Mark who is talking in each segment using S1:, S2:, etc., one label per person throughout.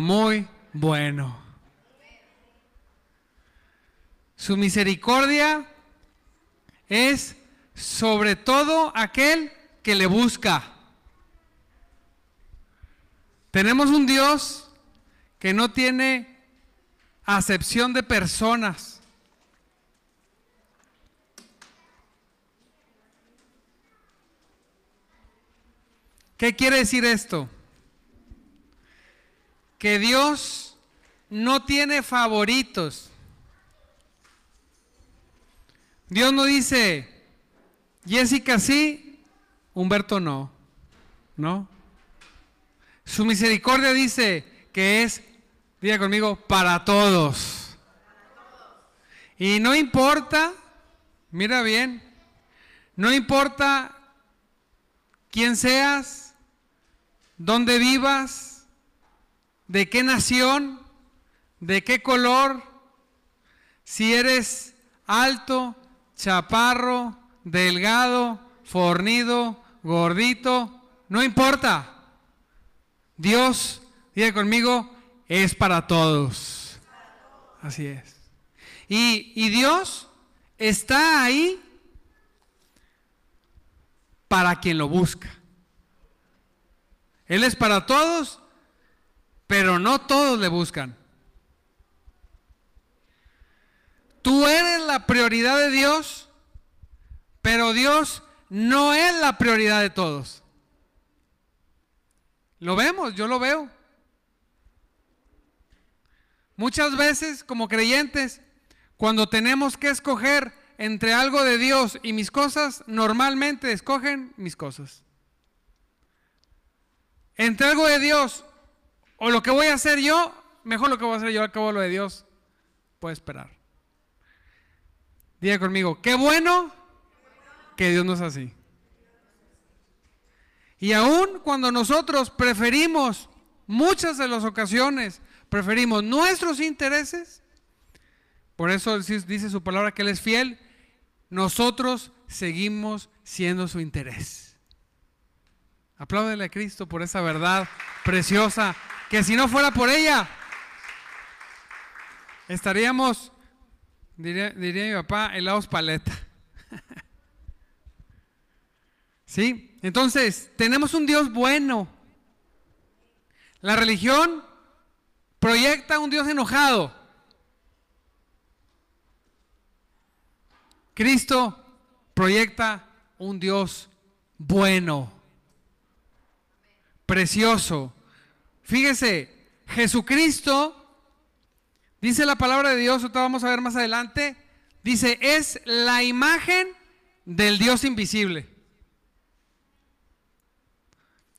S1: muy bueno. Su misericordia es sobre todo aquel que le busca. Tenemos un Dios que no tiene acepción de personas. ¿Qué quiere decir esto? Que Dios no tiene favoritos. Dios no dice, Jessica sí, Humberto no. ¿No? Su misericordia dice que es, diga conmigo, para todos. Y no importa, mira bien, no importa quién seas, dónde vivas, de qué nación, de qué color, si eres alto, chaparro, delgado, fornido, gordito, no importa. Dios, diga conmigo, es para todos. Así es. Y, y Dios está ahí para quien lo busca. Él es para todos, pero no todos le buscan. Tú eres la prioridad de Dios, pero Dios no es la prioridad de todos. Lo vemos, yo lo veo. Muchas veces como creyentes, cuando tenemos que escoger entre algo de Dios y mis cosas, normalmente escogen mis cosas. Entre algo de Dios o lo que voy a hacer yo, mejor lo que voy a hacer yo, al cabo lo de Dios, puede esperar. Diga conmigo, qué bueno que Dios no es así. Y aún cuando nosotros preferimos, muchas de las ocasiones, preferimos nuestros intereses, por eso dice su palabra que Él es fiel, nosotros seguimos siendo su interés. Apláudele a Cristo por esa verdad preciosa, que si no fuera por ella, estaríamos, diría, diría mi papá, helados paleta. ¿Sí? Entonces, tenemos un Dios bueno. La religión proyecta un Dios enojado. Cristo proyecta un Dios bueno, precioso. Fíjese, Jesucristo, dice la palabra de Dios, otra vamos a ver más adelante, dice, es la imagen del Dios invisible.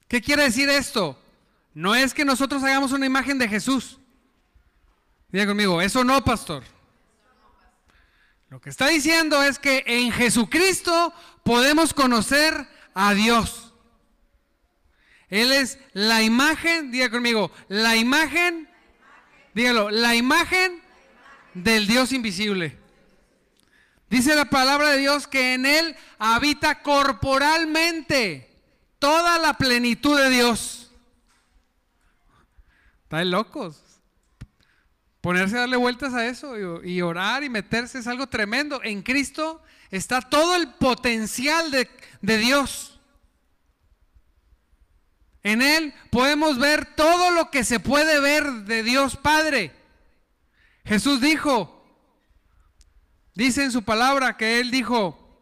S1: ¿Qué quiere decir esto? No es que nosotros hagamos una imagen de Jesús. Diga conmigo, eso no, pastor. Lo que está diciendo es que en Jesucristo podemos conocer a Dios. Él es la imagen, diga conmigo, la imagen, dígalo, la imagen del Dios invisible. Dice la palabra de Dios que en Él habita corporalmente toda la plenitud de Dios. Están locos. Ponerse a darle vueltas a eso y, orar y meterse es algo tremendo. En Cristo está todo el potencial de, de Dios. En Él podemos ver todo lo que se puede ver de Dios Padre. Jesús dijo, dice en su palabra que Él dijo,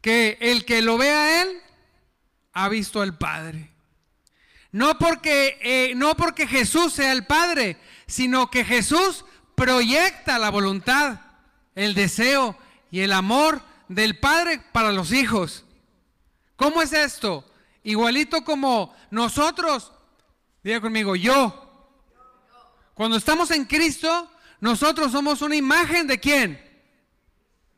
S1: que el que lo vea a Él, ha visto al Padre. No porque, eh, no porque Jesús sea el Padre, sino que Jesús proyecta la voluntad, el deseo y el amor del Padre para los hijos. ¿Cómo es esto? Igualito como nosotros, diga conmigo, yo. Cuando estamos en Cristo, nosotros somos una imagen de quién?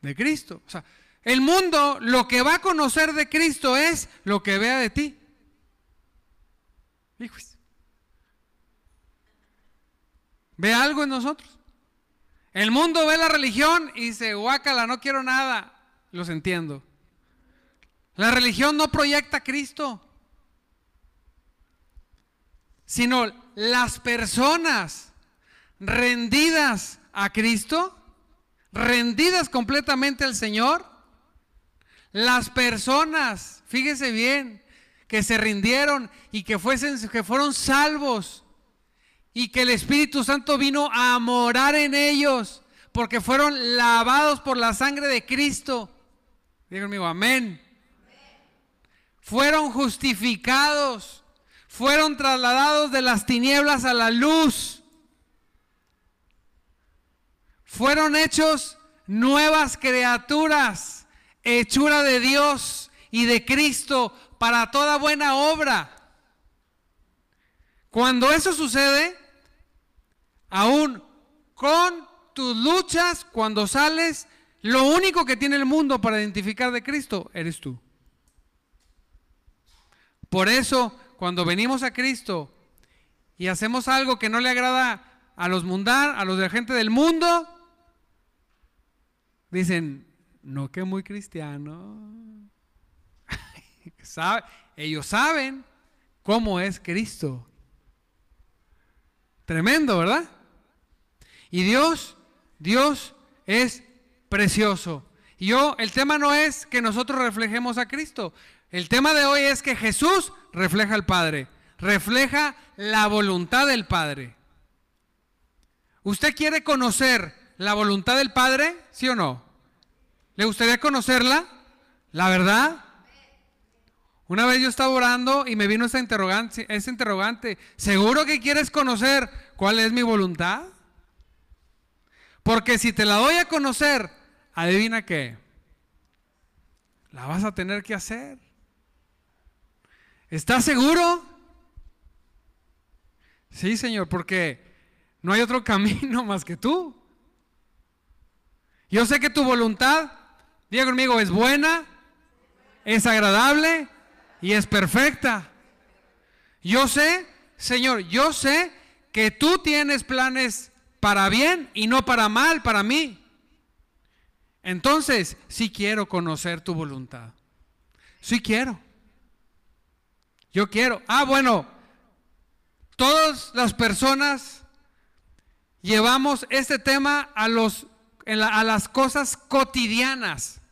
S1: De Cristo. O sea, el mundo lo que va a conocer de Cristo es lo que vea de ti. Hijos. Ve algo en nosotros. El mundo ve la religión y dice, guácala, no quiero nada. Los entiendo. La religión no proyecta a Cristo. sino las personas rendidas a Cristo, rendidas completamente al Señor, las personas, fíjese bien, que se rindieron y que, fuesen, que fueron salvos y que el Espíritu Santo vino a morar en ellos porque fueron lavados por la sangre de Cristo. Digo amén. Fueron justificados, fueron trasladados de las tinieblas a la luz. Fueron hechos nuevas criaturas, hechura de Dios y de Cristo para toda buena obra. Cuando eso sucede, aún con tus luchas, cuando sales, lo único que tiene el mundo para identificar de Cristo eres tú. Por eso, cuando venimos a Cristo y hacemos algo que no le agrada a los mundanos, a los de la gente del mundo, dicen, no que muy cristiano. Ellos saben cómo es Cristo. Tremendo, ¿verdad? Y Dios, Dios es precioso. Y yo, el tema no es que nosotros reflejemos a Cristo. El tema de hoy es que Jesús refleja al Padre, refleja la voluntad del Padre. ¿Usted quiere conocer la voluntad del Padre? ¿Sí o no? ¿Le gustaría conocerla? ¿La verdad? Una vez yo estaba orando y me vino esa interrogante, ese interrogante, ¿seguro que quieres conocer cuál es mi voluntad? Porque si te la doy a conocer, adivina qué, la vas a tener que hacer. ¿Estás seguro? Sí, Señor, porque no hay otro camino más que tú. Yo sé que tu voluntad, diga conmigo, es buena, es agradable y es perfecta. Yo sé, Señor, yo sé que tú tienes planes para bien y no para mal para mí. Entonces, sí quiero conocer tu voluntad. Sí quiero. Yo quiero. Ah, bueno, todas las personas llevamos este tema a, los, a las cosas cotidianas.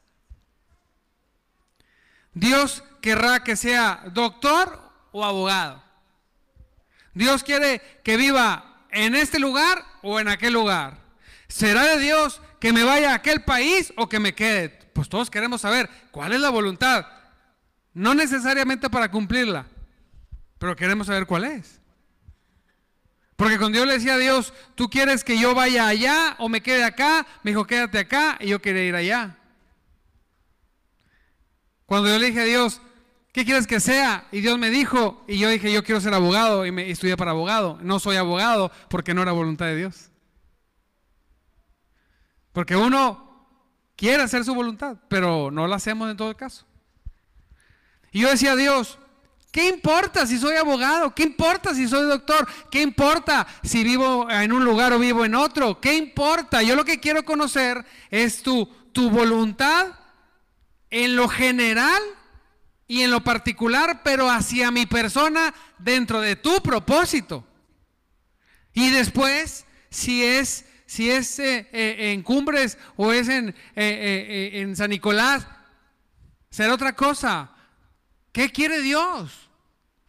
S1: Dios querrá que sea doctor o abogado. Dios quiere que viva en este lugar o en aquel lugar. ¿Será de Dios que me vaya a aquel país o que me quede? Pues todos queremos saber cuál es la voluntad. No necesariamente para cumplirla, pero queremos saber cuál es. Porque cuando Dios le decía a Dios, tú quieres que yo vaya allá o me quede acá, me dijo, quédate acá y yo quería ir allá. Cuando yo le dije a Dios, ¿qué quieres que sea? Y Dios me dijo, y yo dije, yo quiero ser abogado, y me estudié para abogado. No soy abogado porque no era voluntad de Dios. Porque uno quiere hacer su voluntad, pero no la hacemos en todo caso. Y yo decía a Dios, ¿qué importa si soy abogado? ¿Qué importa si soy doctor? ¿Qué importa si vivo en un lugar o vivo en otro? ¿Qué importa? Yo lo que quiero conocer es tu, tu voluntad en lo general y en lo particular, pero hacia mi persona dentro de tu propósito. Y después, si es, si es eh, eh, en Cumbres o es en, eh, en San Nicolás, será otra cosa. ¿Qué quiere Dios?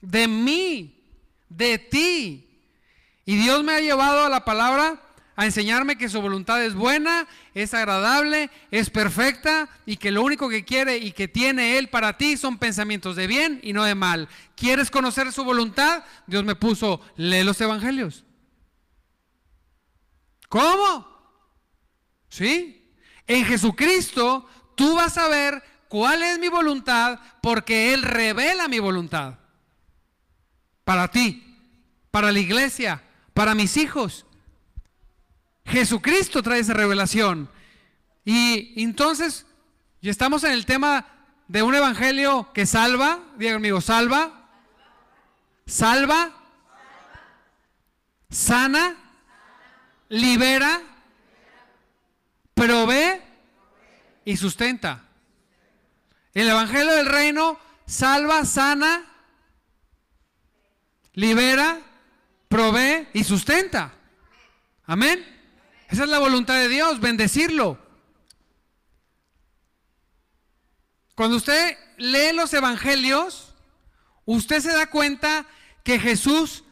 S1: De mí, de ti. Y Dios me ha llevado a la palabra a enseñarme que su voluntad es buena, es agradable, es perfecta y que lo único que quiere y que tiene Él para ti son pensamientos de bien y no de mal. ¿Quieres conocer su voluntad? Dios me puso, lee los evangelios. ¿Cómo? ¿Sí? En Jesucristo tú vas a ver cuál es mi voluntad porque Él revela mi voluntad. Para ti, para la iglesia, para mis hijos. Jesucristo trae esa revelación. Y entonces, ya estamos en el tema de un evangelio que salva, diga conmigo, salva, salva, sana, libera, provee y sustenta. El evangelio del reino salva, sana, libera provee y sustenta. Amén. Esa es la voluntad de Dios, bendecirlo. Cuando usted lee los evangelios, usted se da cuenta que Jesús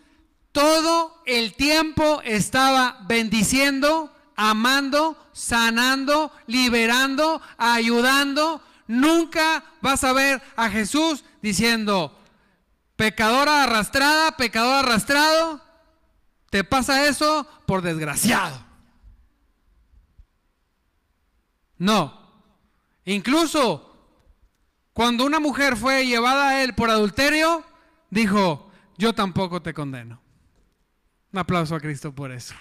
S1: todo el tiempo estaba bendiciendo, amando, sanando, liberando, ayudando. Nunca vas a ver a Jesús diciendo, pecadora arrastrada, pecador arrastrado, te pasa eso por desgraciado. No. Incluso cuando una mujer fue llevada a él por adulterio, dijo, yo tampoco te condeno. Un aplauso a Cristo por eso.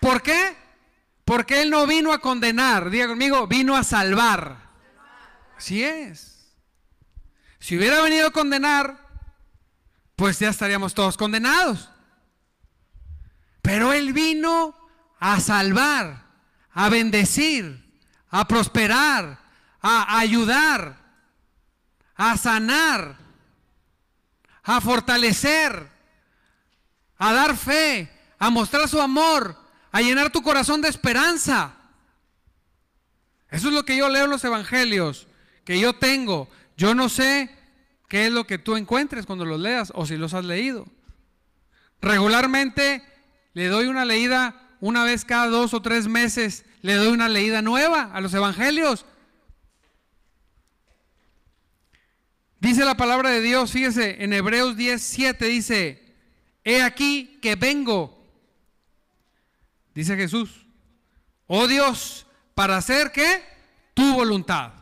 S1: ¿Por qué? Porque Él no vino a condenar, diga conmigo, vino a salvar. Así es. Si hubiera venido a condenar, pues ya estaríamos todos condenados. Pero Él vino a salvar, a bendecir, a prosperar, a ayudar, a sanar, a fortalecer, a dar fe, a mostrar su amor, a llenar tu corazón de esperanza. Eso es lo que yo leo en los evangelios, que yo tengo. Yo no sé qué es lo que tú encuentres cuando los leas o si los has leído. Regularmente le doy una leída una vez cada dos o tres meses, le doy una leída nueva a los evangelios. Dice la palabra de Dios, fíjese, en Hebreos 10, 7 dice, he aquí que vengo dice Jesús, oh Dios, para hacer qué? Tu voluntad.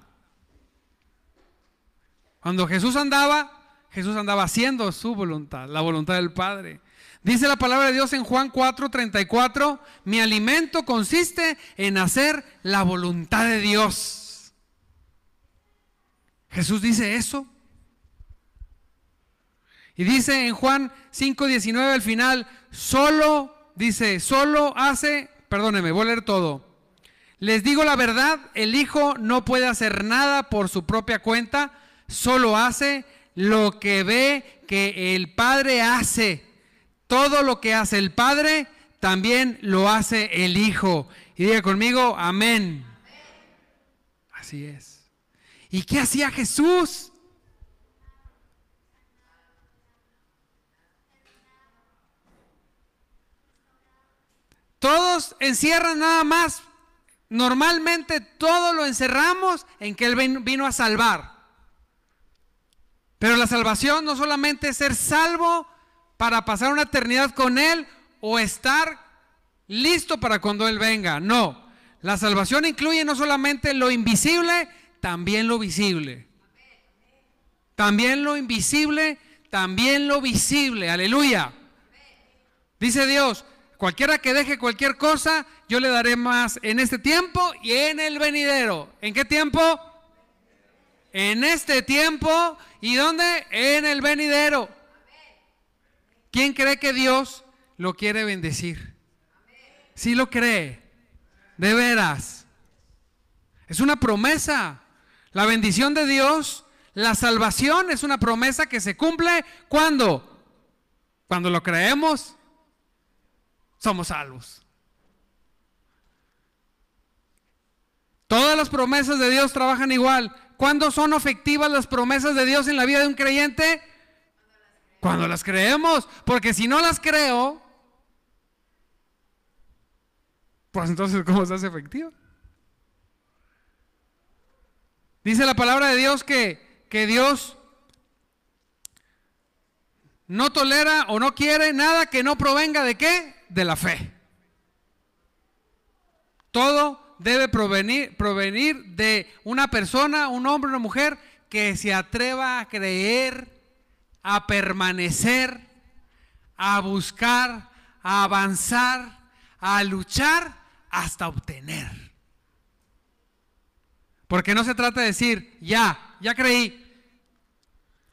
S1: Cuando Jesús andaba, Jesús andaba haciendo su voluntad, la voluntad del Padre. Dice la palabra de Dios en Juan 4:34, mi alimento consiste en hacer la voluntad de Dios. Jesús dice eso. Y dice en Juan 5:19 al final, solo dice, solo hace, perdóneme, voy a leer todo. Les digo la verdad, el Hijo no puede hacer nada por su propia cuenta, solo hace lo que ve que el Padre hace. Todo lo que hace el Padre, también lo hace el Hijo. Y diga conmigo, amén. Así es. ¿Y qué hacía Jesús? Todos encierran nada más. Normalmente todo lo encerramos en que Él vino a salvar. Pero la salvación no solamente es ser salvo para pasar una eternidad con Él o estar listo para cuando Él venga. No, la salvación incluye no solamente lo invisible, también lo visible. También lo invisible, también lo visible. Aleluya. Dice Dios, Cualquiera que deje cualquier cosa, yo le daré más en este tiempo y en el venidero. ¿En qué tiempo? En este tiempo. ¿Y dónde? En el venidero. ¿Quién cree que Dios lo quiere bendecir? Si lo cree, de veras. Es una promesa. La bendición de Dios, la salvación es una promesa que se cumple cuando? Cuando lo creemos somos salvos. Todas las promesas de Dios trabajan igual. ¿Cuándo son efectivas las promesas de Dios en la vida de un creyente? Cuando las creemos. Porque si no las creo, pues entonces ¿cómo se hace efectiva? Dice la palabra de Dios que, que Dios no tolera o no quiere nada que no provenga de qué? De la fe. Todo debe provenir, provenir de una persona, un hombre, una mujer que se atreva a creer, a permanecer, a buscar, a avanzar, a luchar hasta obtener. Porque no se trata de decir, ya, ya creí.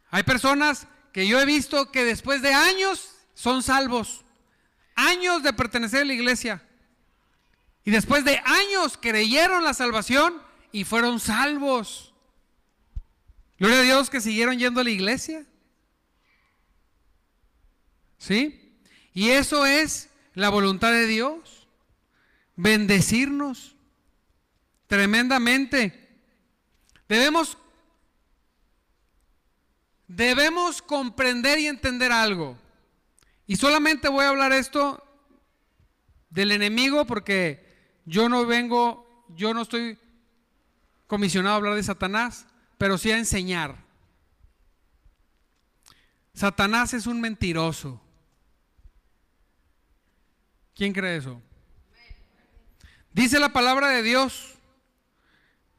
S1: Hay personas que yo he visto que después de años son salvos, años de pertenecer a la iglesia, y después de años creyeron la salvación y fueron salvos. Gloria a Dios que siguieron yendo a la iglesia. ¿Sí? Y eso es la voluntad de Dios. Bendecirnos tremendamente. Debemos debemos comprender y entender algo. Y solamente voy a hablar esto del enemigo porque yo no vengo, yo no estoy comisionado a hablar de Satanás, pero sí a enseñar. Satanás es un mentiroso. ¿Quién cree eso? Dice la palabra de Dios.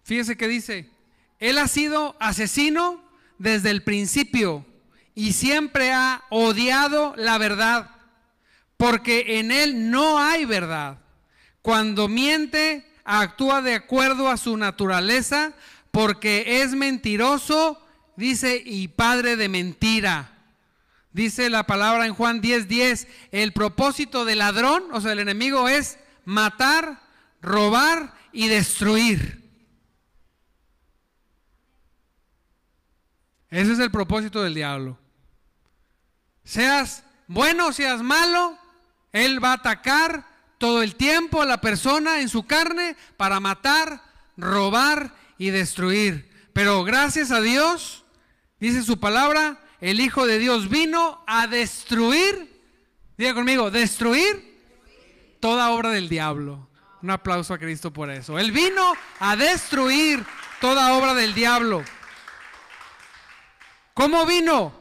S1: Fíjese que dice, Él ha sido asesino desde el principio y siempre ha odiado la verdad, porque en Él no hay verdad. Cuando miente, actúa de acuerdo a su naturaleza, porque es mentiroso, dice, y padre de mentira. Dice la palabra en Juan 10:10, 10, el propósito del ladrón, o sea, el enemigo es matar, robar y destruir. Ese es el propósito del diablo. Seas bueno, seas malo, él va a atacar todo el tiempo a la persona en su carne para matar, robar y destruir. Pero gracias a Dios, dice su palabra, el Hijo de Dios vino a destruir, diga conmigo, destruir toda obra del diablo. Un aplauso a Cristo por eso. Él vino a destruir toda obra del diablo. ¿Cómo vino?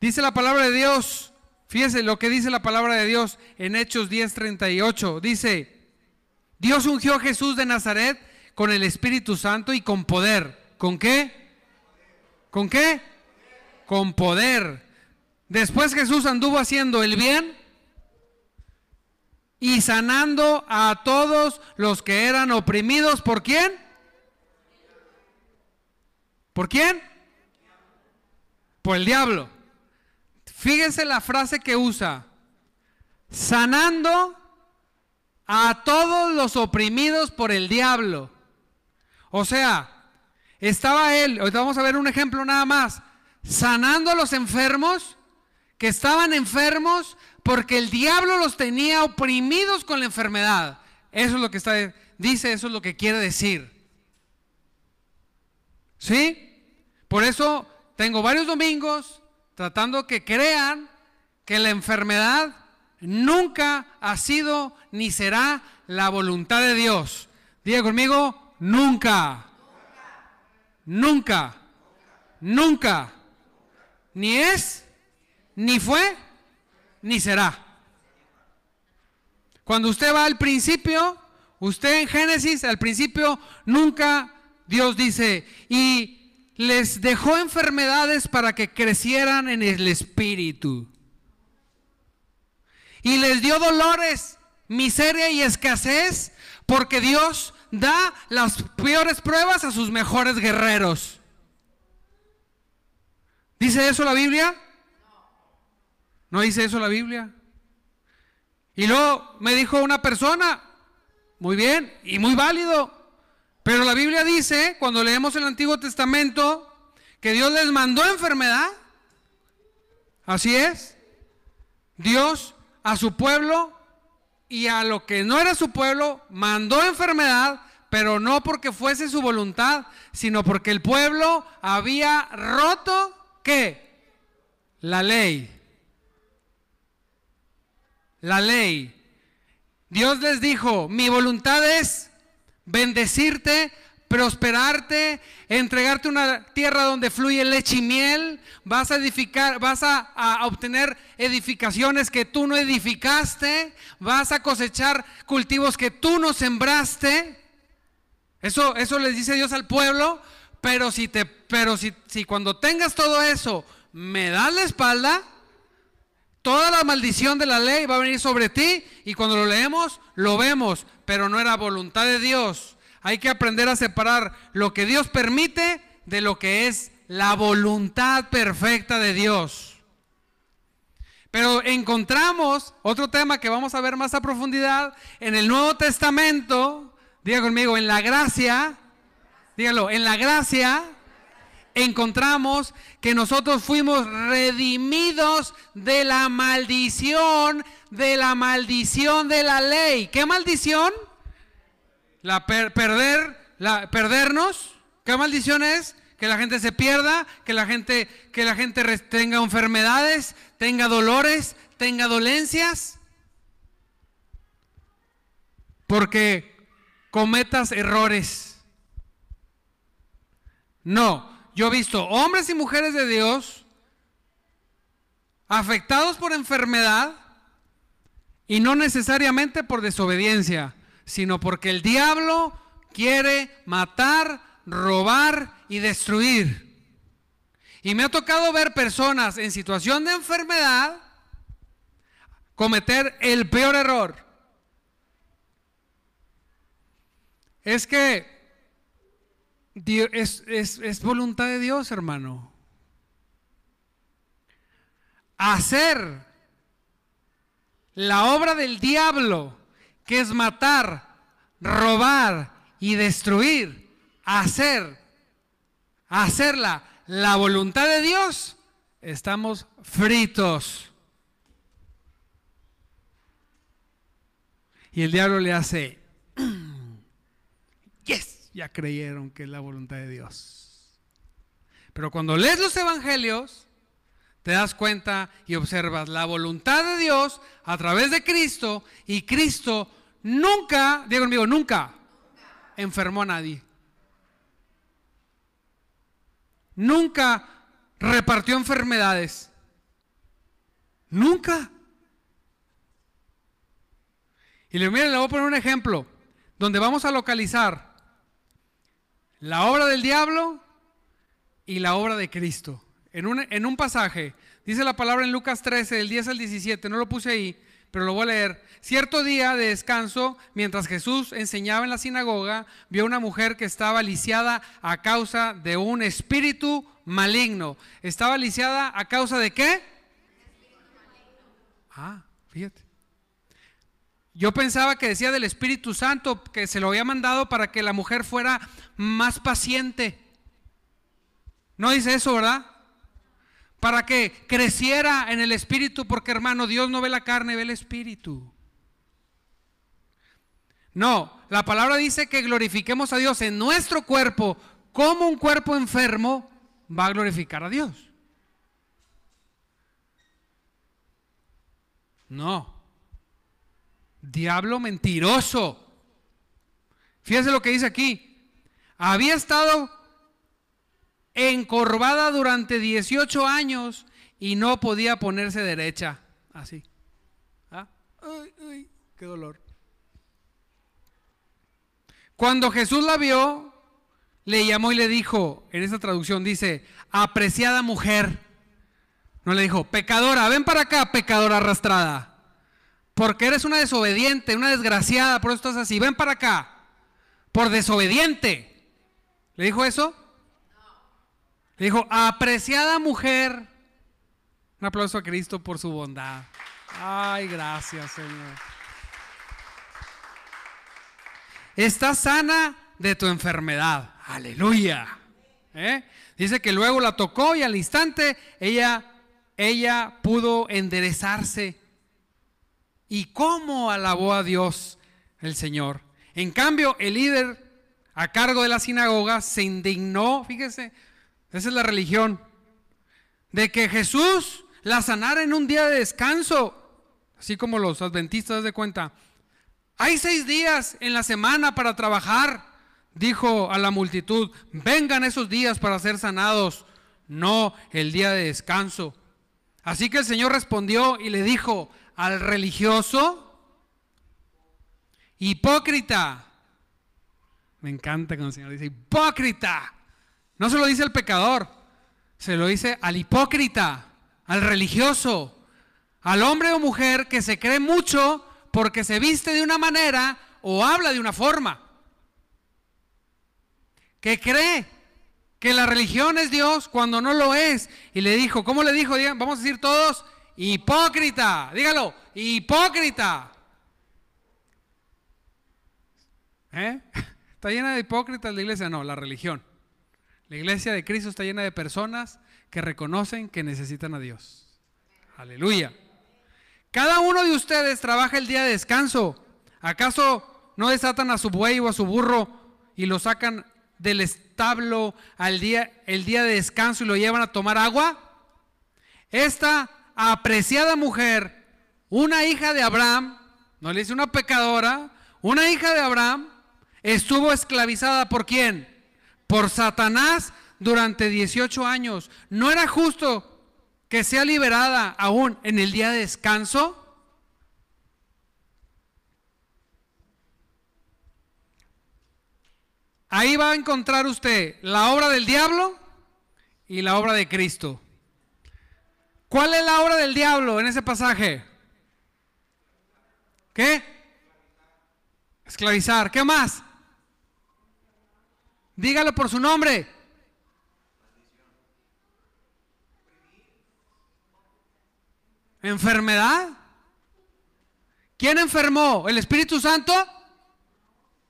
S1: Dice la palabra de Dios. Fíjese lo que dice la palabra de Dios en Hechos 10:38. Dice, Dios ungió a Jesús de Nazaret con el Espíritu Santo y con poder. ¿Con qué? ¿Con qué? Con poder. Después Jesús anduvo haciendo el bien y sanando a todos los que eran oprimidos. ¿Por quién? ¿Por quién? Por el diablo. Fíjense la frase que usa. Sanando a todos los oprimidos por el diablo. O sea, estaba él, ahorita vamos a ver un ejemplo nada más, sanando a los enfermos que estaban enfermos porque el diablo los tenía oprimidos con la enfermedad. Eso es lo que está, dice, eso es lo que quiere decir. ¿Sí? Por eso tengo varios domingos tratando que crean que la enfermedad nunca ha sido ni será la voluntad de Dios. Diga conmigo, nunca. Nunca. Nunca. Ni es, ni fue, ni será. Cuando usted va al principio, usted en Génesis, al principio, nunca Dios dice, y les dejó enfermedades para que crecieran en el espíritu. Y les dio dolores, miseria y escasez, porque Dios da las peores pruebas a sus mejores guerreros. ¿Dice eso la Biblia? ¿No dice eso la Biblia? Y luego me dijo una persona, muy bien y muy válido, pero la Biblia dice, cuando leemos el Antiguo Testamento, que Dios les mandó enfermedad. Así es. Dios a su pueblo y a lo que no era su pueblo mandó enfermedad, pero no porque fuese su voluntad, sino porque el pueblo había roto ¿qué? La ley. La ley. Dios les dijo, mi voluntad es bendecirte, prosperarte, entregarte una tierra donde fluye leche y miel, vas a edificar, vas a, obtener edificaciones que tú no edificaste, vas a cosechar cultivos que tú no sembraste. Eso, eso les dice Dios al pueblo, pero si te, pero si, si cuando tengas todo eso me das la espalda, toda la maldición de la ley va a venir sobre ti y cuando lo leemos, lo vemos, pero no era voluntad de Dios hay que aprender a separar lo que Dios permite de lo que es la voluntad perfecta de Dios. Pero encontramos otro tema que vamos a ver más a profundidad en el Nuevo Testamento. Diga conmigo, en la gracia, dígalo, en la gracia encontramos que nosotros fuimos redimidos de la maldición, de la maldición de la ley. ¿Qué maldición? La perder, perdernos. ¿Qué maldición es? Que la gente se pierda, que la gente, que la gente tenga enfermedades, tenga dolores, tenga dolencias. Porque cometas errores. No, yo he visto hombres y mujeres de Dios afectados por enfermedad y no necesariamente por desobediencia, sino porque el diablo quiere matar, robar y destruir. Y me ha tocado ver personas en situación de enfermedad cometer el peor error. Es que es, es voluntad de Dios, hermano. Hacer la obra del diablo, que es matar, robar y destruir, hacer, hacerla la voluntad de Dios, estamos fritos. Y el diablo le hace, yes ya creyeron que es la voluntad de Dios. Pero cuando lees los evangelios, te das cuenta y observas la voluntad de Dios a través de Cristo y Cristo nunca, digo conmigo, nunca enfermó a nadie. Nunca repartió enfermedades. Nunca. Y le, miren, le voy a poner un ejemplo donde vamos a localizar la obra del diablo y la obra de Cristo. En un, en un pasaje, dice la palabra en Lucas 13, del 10 al 17, no lo puse ahí, pero lo voy a leer. Cierto día de descanso, mientras Jesús enseñaba en la sinagoga, vio una mujer que estaba lisiada a causa de un espíritu maligno. ¿Estaba lisiada a causa de qué? Ah, fíjate. Yo pensaba que decía del Espíritu Santo, que se lo había mandado para que la mujer fuera más paciente. No dice eso, ¿verdad? Para que creciera en el Espíritu, porque hermano, Dios no ve la carne, ve el Espíritu. No, la palabra dice que glorifiquemos a Dios en nuestro cuerpo, como un cuerpo enfermo va a glorificar a Dios. No, Diablo mentiroso. Fíjese lo que dice aquí. Había estado encorvada durante 18 años y no podía ponerse derecha. Así. ¿Ah? qué dolor. Cuando Jesús la vio, le llamó y le dijo, en esta traducción dice, apreciada mujer. No le dijo, pecadora, ven para acá, pecadora arrastrada. Porque eres una desobediente, una desgraciada, por eso estás así. Ven para acá. Por desobediente. ¿Le dijo eso? Le dijo, apreciada mujer. Un aplauso a Cristo por su bondad. Ay, gracias, Señor. Estás sana de tu enfermedad. Aleluya. ¿Eh? Dice que luego la tocó y al instante ella, ella pudo enderezarse ¿Y cómo alabó a Dios el Señor? En cambio, el líder a cargo de la sinagoga se indignó, fíjese, esa es la religión, de que Jesús la sanara en un día de descanso, así como los adventistas de cuenta. Hay seis días en la semana para trabajar, dijo a la multitud, vengan esos días para ser sanados, no el día de descanso. Así que el Señor respondió y le dijo, al religioso hipócrita. Me encanta cuando el Señor dice hipócrita. No se lo dice al pecador, se lo dice al hipócrita, al religioso, al hombre o mujer que se cree mucho porque se viste de una manera o habla de una forma. Que cree que la religión es Dios cuando no lo es. Y le dijo, ¿cómo le dijo? Vamos a decir todos, Hipócrita, dígalo, hipócrita. ¿Eh? ¿Está llena de hipócritas la iglesia? No, la religión. La iglesia de Cristo está llena de personas que reconocen que necesitan a Dios. Aleluya. Cada uno de ustedes trabaja el día de descanso. ¿Acaso no desatan a su buey o a su burro y lo sacan del establo al día, el día de descanso y lo llevan a tomar agua? Esta apreciada mujer, una hija de Abraham, no le dice una pecadora, una hija de Abraham, estuvo esclavizada por quién? Por Satanás durante 18 años. ¿No era justo que sea liberada aún en el día de descanso? Ahí va a encontrar usted la obra del diablo y la obra de Cristo. ¿Cuál es la obra del diablo en ese pasaje? ¿Qué? Esclavizar. ¿Qué más? Dígalo por su nombre. ¿Enfermedad? ¿Quién enfermó? ¿El Espíritu Santo?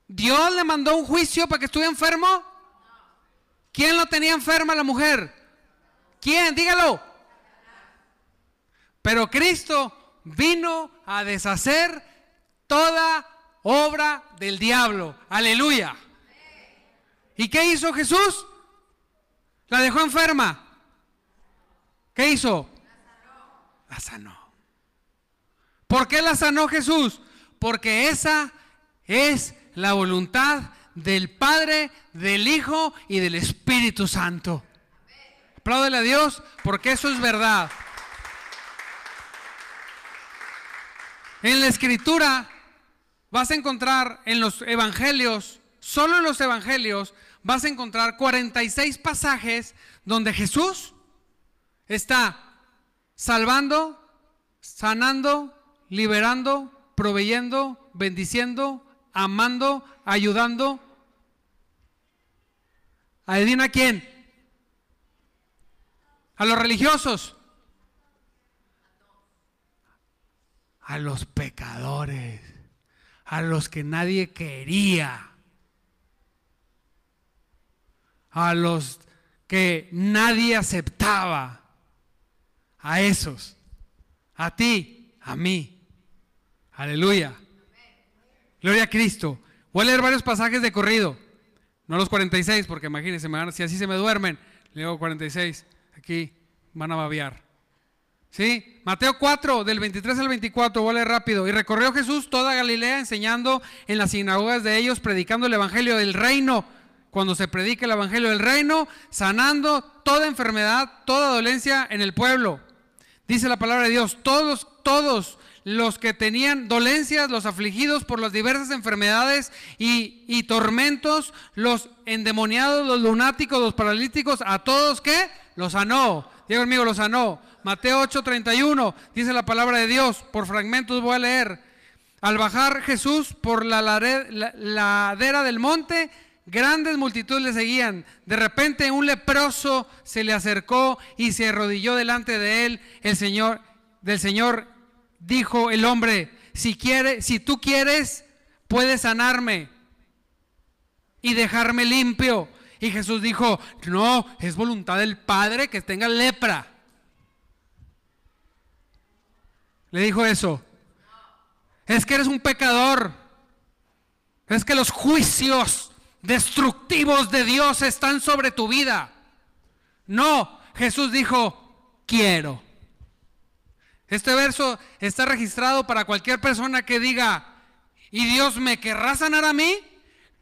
S1: ¿Dios le mandó un juicio para que estuviera enfermo? ¿Quién lo tenía enferma la mujer? ¿Quién? Dígalo. Pero Cristo vino a deshacer toda obra del diablo. Aleluya. ¿Y qué hizo Jesús? La dejó enferma. ¿Qué hizo? La sanó. ¿Por qué la sanó Jesús? Porque esa es la voluntad del Padre, del Hijo y del Espíritu Santo. Apláudele a Dios porque eso es verdad. En la escritura vas a encontrar en los evangelios, solo en los evangelios, vas a encontrar 46 pasajes donde Jesús está salvando, sanando, liberando, proveyendo, bendiciendo, amando, ayudando. ¿Adivina quién? A los religiosos. A los pecadores. A los que nadie quería. A los que nadie aceptaba. A esos. A ti, a mí. Aleluya. Gloria a Cristo. Voy a leer varios pasajes de corrido. No los 46, porque imagínense, si así se me duermen, leo 46. Aquí van a babiar. ¿Sí? Mateo 4, del 23 al 24, voy a leer rápido. Y recorrió Jesús toda Galilea enseñando en las sinagogas de ellos, predicando el evangelio del reino. Cuando se predica el evangelio del reino, sanando toda enfermedad, toda dolencia en el pueblo. Dice la palabra de Dios, todos, todos los que tenían dolencias, los afligidos por las diversas enfermedades y, tormentos, los endemoniados, los lunáticos, los paralíticos, a todos que los sanó. Diego amigo, los sanó. Mateo 8:31 dice la palabra de Dios, por fragmentos voy a leer. Al bajar Jesús por la ladera del monte, grandes multitudes le seguían. De repente un leproso se le acercó y se arrodilló delante de él. El Señor, del Señor dijo el hombre, si, quiere, si tú quieres, puedes sanarme y dejarme limpio. Y Jesús dijo, no, es voluntad del Padre que tenga lepra. Le dijo eso. Es que eres un pecador. Es que los juicios destructivos de Dios están sobre tu vida. No, Jesús dijo, quiero. Este verso está registrado para cualquier persona que diga, ¿y Dios me querrá sanar a mí?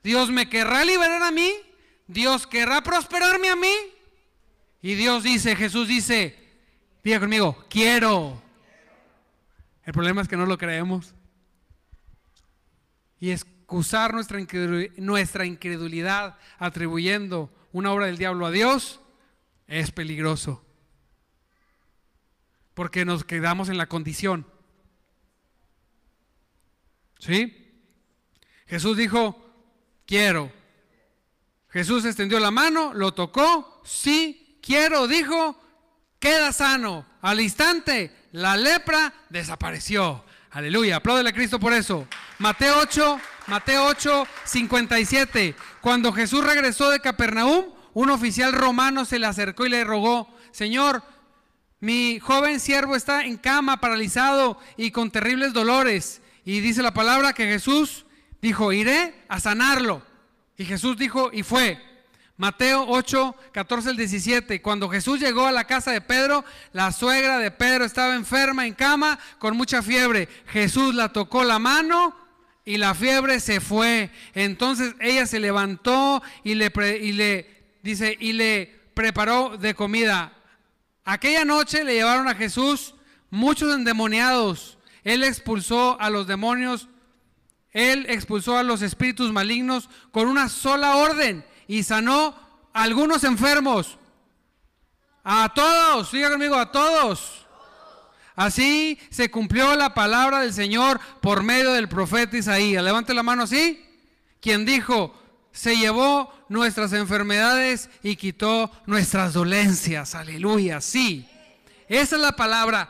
S1: ¿Dios me querrá liberar a mí? ¿Dios querrá prosperarme a mí? Y Dios dice, Jesús dice, diga conmigo, quiero. El problema es que no lo creemos. Y excusar nuestra incredulidad atribuyendo una obra del diablo a Dios es peligroso porque nos quedamos en la condición. ¿Sí? Jesús dijo, quiero. Jesús extendió la mano, lo tocó, sí, quiero, dijo, queda sano. Al instante, la lepra desapareció. Aleluya, apláudele a Cristo por eso. Mateo 8, Mateo 8, 57. Cuando Jesús regresó de Capernaum, un oficial romano se le acercó y le rogó, Señor, mi joven siervo está en cama, paralizado y con terribles dolores. Y dice la palabra que Jesús dijo, iré a sanarlo. Y Jesús dijo, y fue. Mateo 8, 14 al 17. Cuando Jesús llegó a la casa de Pedro, la suegra de Pedro estaba enferma en cama con mucha fiebre. Jesús la tocó la mano y la fiebre se fue. Entonces ella se levantó y le, y le dice y le preparó de comida. Aquella noche le llevaron a Jesús muchos endemoniados. Él expulsó a los demonios, él expulsó a los espíritus malignos con una sola orden y sanó a algunos enfermos. A todos, diga conmigo, a todos. Así se cumplió la palabra del Señor por medio del profeta Isaías. Levante la mano así. Quien dijo, se llevó nuestras enfermedades y quitó nuestras dolencias. Aleluya, sí. Esa es la palabra.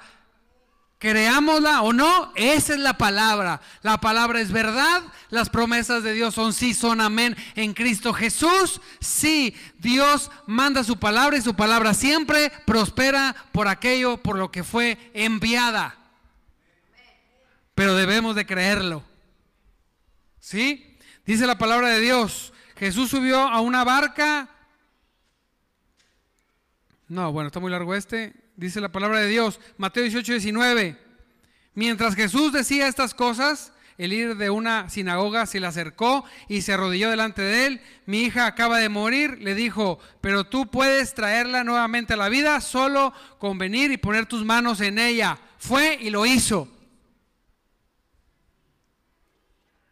S1: Creámosla o no, esa es la palabra. La palabra es verdad, las promesas de Dios son sí, son amén en Cristo Jesús. Sí, Dios manda su palabra y su palabra siempre prospera por aquello por lo que fue enviada. Pero debemos de creerlo. ¿Sí? Dice la palabra de Dios. Jesús subió a una barca. No, bueno, está muy largo este dice la palabra de Dios, Mateo 18, 19. Mientras Jesús decía estas cosas, el líder de una sinagoga se le acercó y se arrodilló delante de él. Mi hija acaba de morir, le dijo, pero tú puedes traerla nuevamente a la vida solo con venir y poner tus manos en ella. Fue y lo hizo.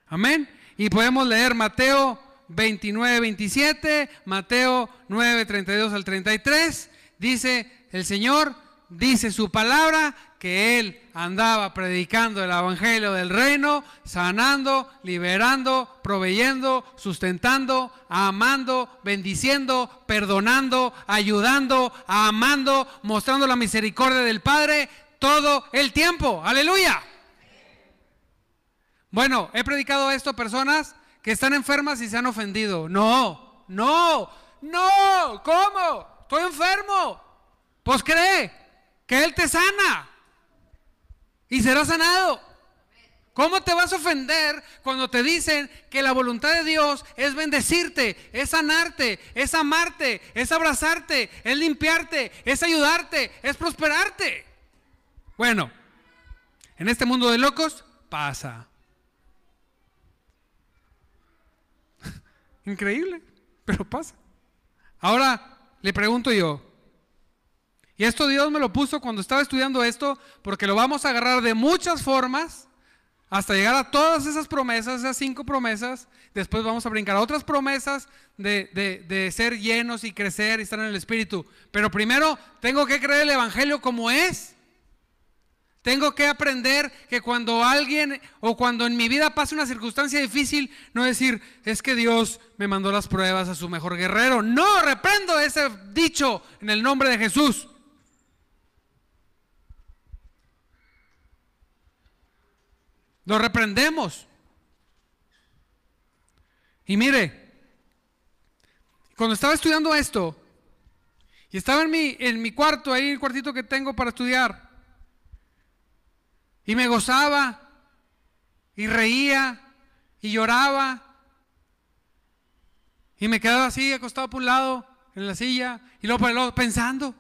S1: Amén. Y podemos leer Mateo 29, 27, Mateo 9, 32 al 33. Dice, el Señor dice su palabra que Él andaba predicando el Evangelio del reino, sanando, liberando, proveyendo, sustentando, amando, bendiciendo, perdonando, ayudando, amando, mostrando la misericordia del Padre todo el tiempo. Aleluya. Bueno, he predicado esto a personas que están enfermas y se han ofendido. No, no, no, ¿cómo? Estoy enfermo. Pues cree que Él te sana y será sanado. ¿Cómo te vas a ofender cuando te dicen que la voluntad de Dios es bendecirte, es sanarte, es amarte, es abrazarte, es limpiarte, es ayudarte, es prosperarte? Bueno, en este mundo de locos pasa. Increíble, pero pasa. Ahora le pregunto yo, y esto Dios me lo puso cuando estaba estudiando esto, porque lo vamos a agarrar de muchas formas hasta llegar a todas esas promesas, esas cinco promesas. Después vamos a brincar a otras promesas de, de, ser llenos y crecer y estar en el Espíritu. Pero primero tengo que creer el Evangelio como es. Tengo que aprender que cuando alguien o cuando en mi vida pase una circunstancia difícil, no decir, es que Dios me mandó las pruebas a su mejor guerrero. No, reprendo ese dicho en el nombre de Jesús. Lo reprendemos. Y mire, cuando estaba estudiando esto, y estaba en mi, en mi cuarto, ahí el cuartito que tengo para estudiar, y me gozaba, y reía, y lloraba, y me quedaba así, acostado por un lado, en la silla, y luego por el otro, pensando,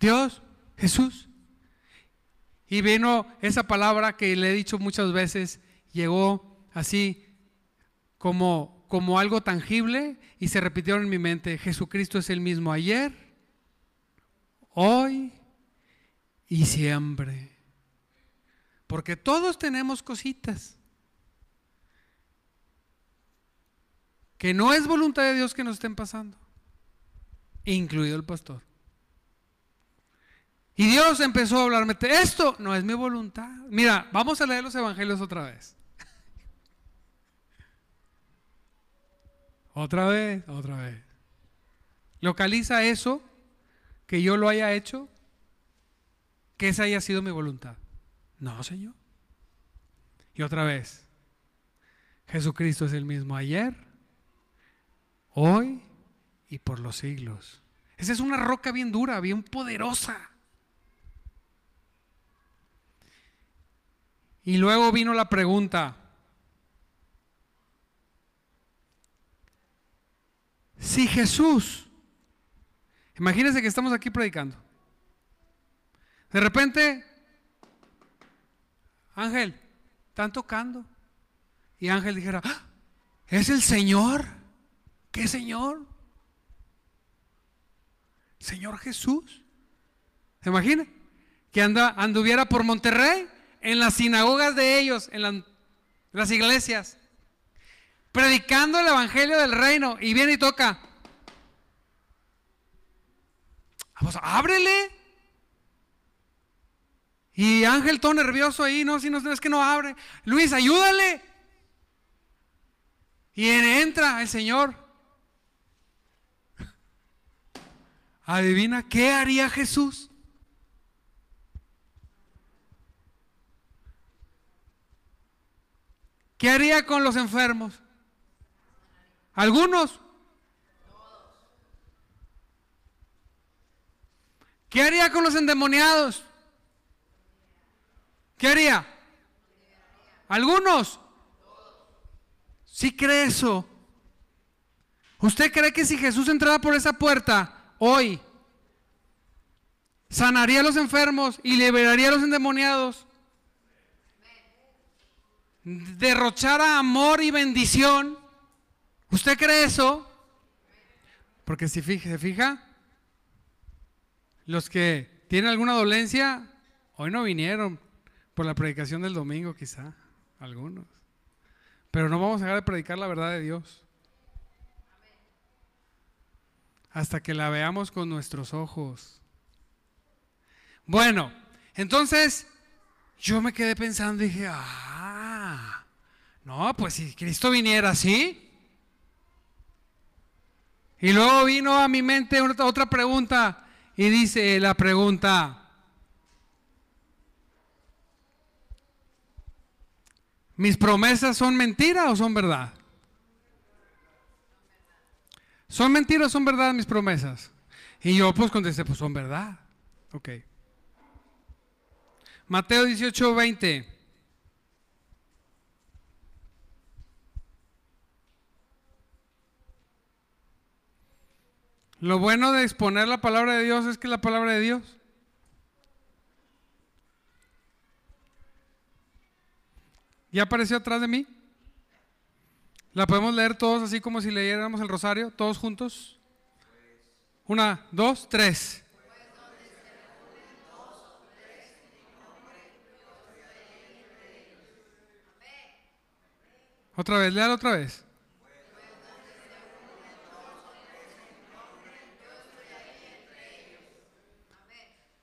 S1: Dios, Jesús, y vino esa palabra que le he dicho muchas veces, llegó así como, como algo tangible y se repitió en mi mente, Jesucristo es el mismo ayer, hoy y siempre. Porque todos tenemos cositas. Que no es voluntad de Dios que nos estén pasando, incluido el pastor. Y Dios empezó a hablarme, esto no es mi voluntad. Mira, vamos a leer los evangelios otra vez. Otra vez, otra vez. Localiza eso, que yo lo haya hecho, que esa haya sido mi voluntad. No, Señor. Y otra vez, Jesucristo es el mismo ayer, hoy y por los siglos. Esa es una roca bien dura, bien poderosa. Y luego vino la pregunta, si Jesús, imagínense que estamos aquí predicando, de repente, Ángel, están tocando, y Ángel dijera, ¡Ah! es el Señor, ¿qué Señor? Señor Jesús. ¿Se imagina? Que anda, anduviera por Monterrey, en las sinagogas de ellos, en, las iglesias, predicando el evangelio del reino, y viene y toca. Vamos, ábrele. Y Ángel todo nervioso ahí, no, si no es que no abre. Luis, ayúdale. Y entra el Señor. Adivina, ¿qué haría Jesús? ¿Qué haría con los enfermos? ¿Algunos? ¿Qué haría con los endemoniados? ¿Qué haría? ¿Algunos? ¿Sí cree eso? ¿Usted cree que si Jesús entrara por esa puerta, hoy sanaría a los enfermos y liberaría a los endemoniados, derrochara amor y bendición. ¿Usted cree eso? Porque si se fija, los que tienen alguna dolencia, hoy no vinieron por la predicación del domingo quizá, algunos. Pero no vamos a dejar de predicar la verdad de Dios hasta que la veamos con nuestros ojos. Bueno, entonces yo me quedé pensando y dije, ah, no, pues si Cristo viniera así. Y luego vino a mi mente otra pregunta y dice la pregunta, ¿mis promesas son mentira o son verdad? ¿Son mentiras o son verdad mis promesas? Y yo pues contesté, pues son verdad. Ok. Mateo 18, 20. Lo bueno de exponer la palabra de Dios es que la palabra de Dios. ¿Ya apareció atrás de mí? ¿La podemos leer todos así como si leyéramos el rosario, todos juntos? Una, dos, tres. Otra vez, léalo otra vez.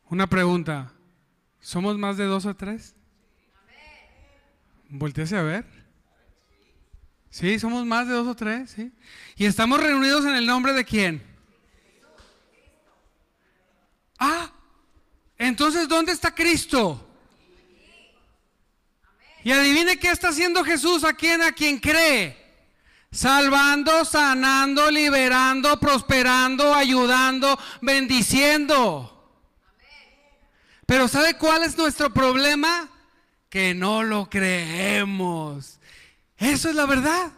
S1: Una pregunta. ¿Somos más de dos o tres? Voltease a ver. Sí, somos más de dos o tres, ¿sí? Y estamos reunidos en el nombre de quién? Ah, entonces, ¿dónde está Cristo? Y adivine qué está haciendo Jesús a quien a quien cree. Salvando, sanando, liberando, prosperando, ayudando, bendiciendo. Pero ¿sabe cuál es nuestro problema? Que no lo creemos. Eso es la verdad.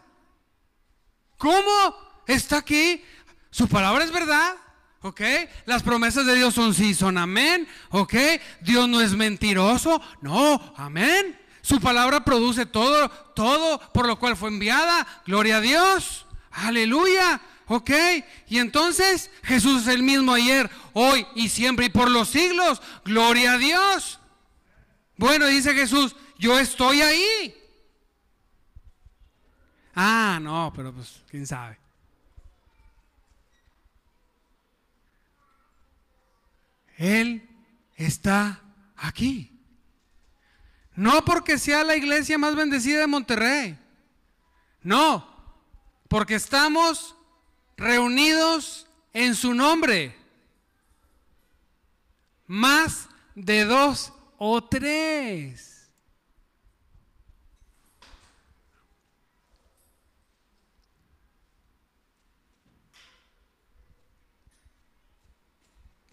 S1: ¿Cómo está aquí? Su palabra es verdad. ¿Ok? Las promesas de Dios son sí, son amén. ¿Ok? Dios no es mentiroso. No, amén. Su palabra produce todo, todo por lo cual fue enviada. Gloria a Dios. Aleluya. ¿Ok? Y entonces Jesús es el mismo ayer, hoy y siempre y por los siglos. Gloria a Dios. Bueno, dice Jesús, yo estoy ahí. Ah, no, pero pues, quién sabe. Él está aquí. No porque sea la iglesia más bendecida de Monterrey. No, porque estamos reunidos en su nombre. Más de dos o tres.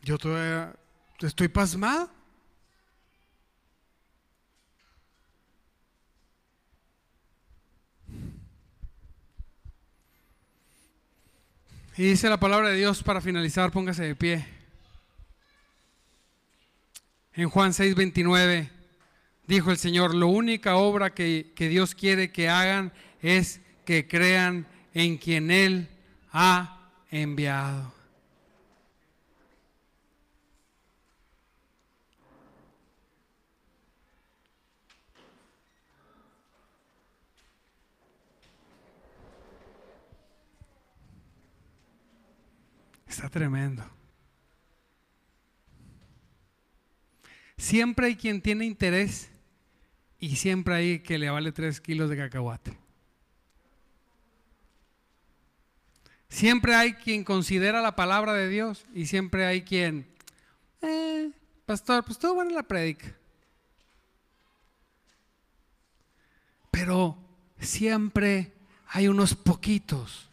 S1: Yo todavía estoy pasmado. Y dice la palabra de Dios para finalizar, póngase de pie. En Juan 6:29 dijo el Señor, la única obra que, que Dios quiere que hagan es que crean en quien Él ha enviado. Está tremendo. Siempre hay quien tiene interés y siempre hay que le vale tres kilos de cacahuate. Siempre hay quien considera la palabra de Dios y siempre hay quien, eh, pastor, pues todo bueno la predica. Pero siempre hay unos poquitos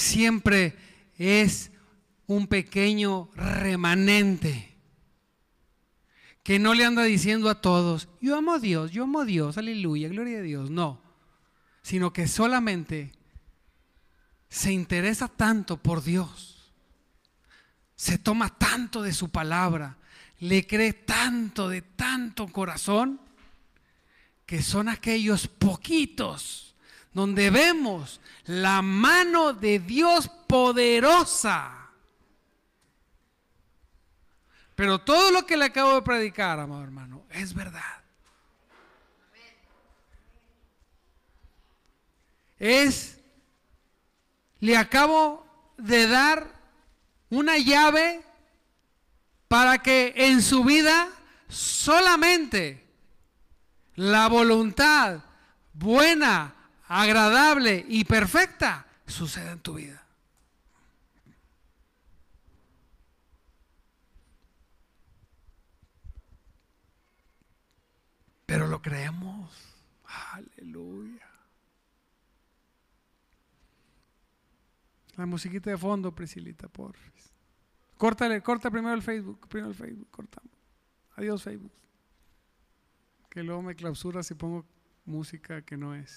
S1: siempre es un pequeño remanente que no le anda diciendo a todos, yo amo a Dios, yo amo a Dios, aleluya, gloria a Dios, no, sino que solamente se interesa tanto por Dios, se toma tanto de su palabra, le cree tanto de tanto corazón, que son aquellos poquitos donde vemos la mano de Dios poderosa. Pero todo lo que le acabo de predicar, amado hermano, es verdad. Es, le acabo de dar una llave para que en su vida solamente la voluntad buena, agradable y perfecta suceda en tu vida. Pero lo creemos. Aleluya. La musiquita de fondo, Priscilita, por Córtale, corta primero el Facebook, primero el Facebook, cortamos. Adiós Facebook. Que luego me clausura si pongo música que no es.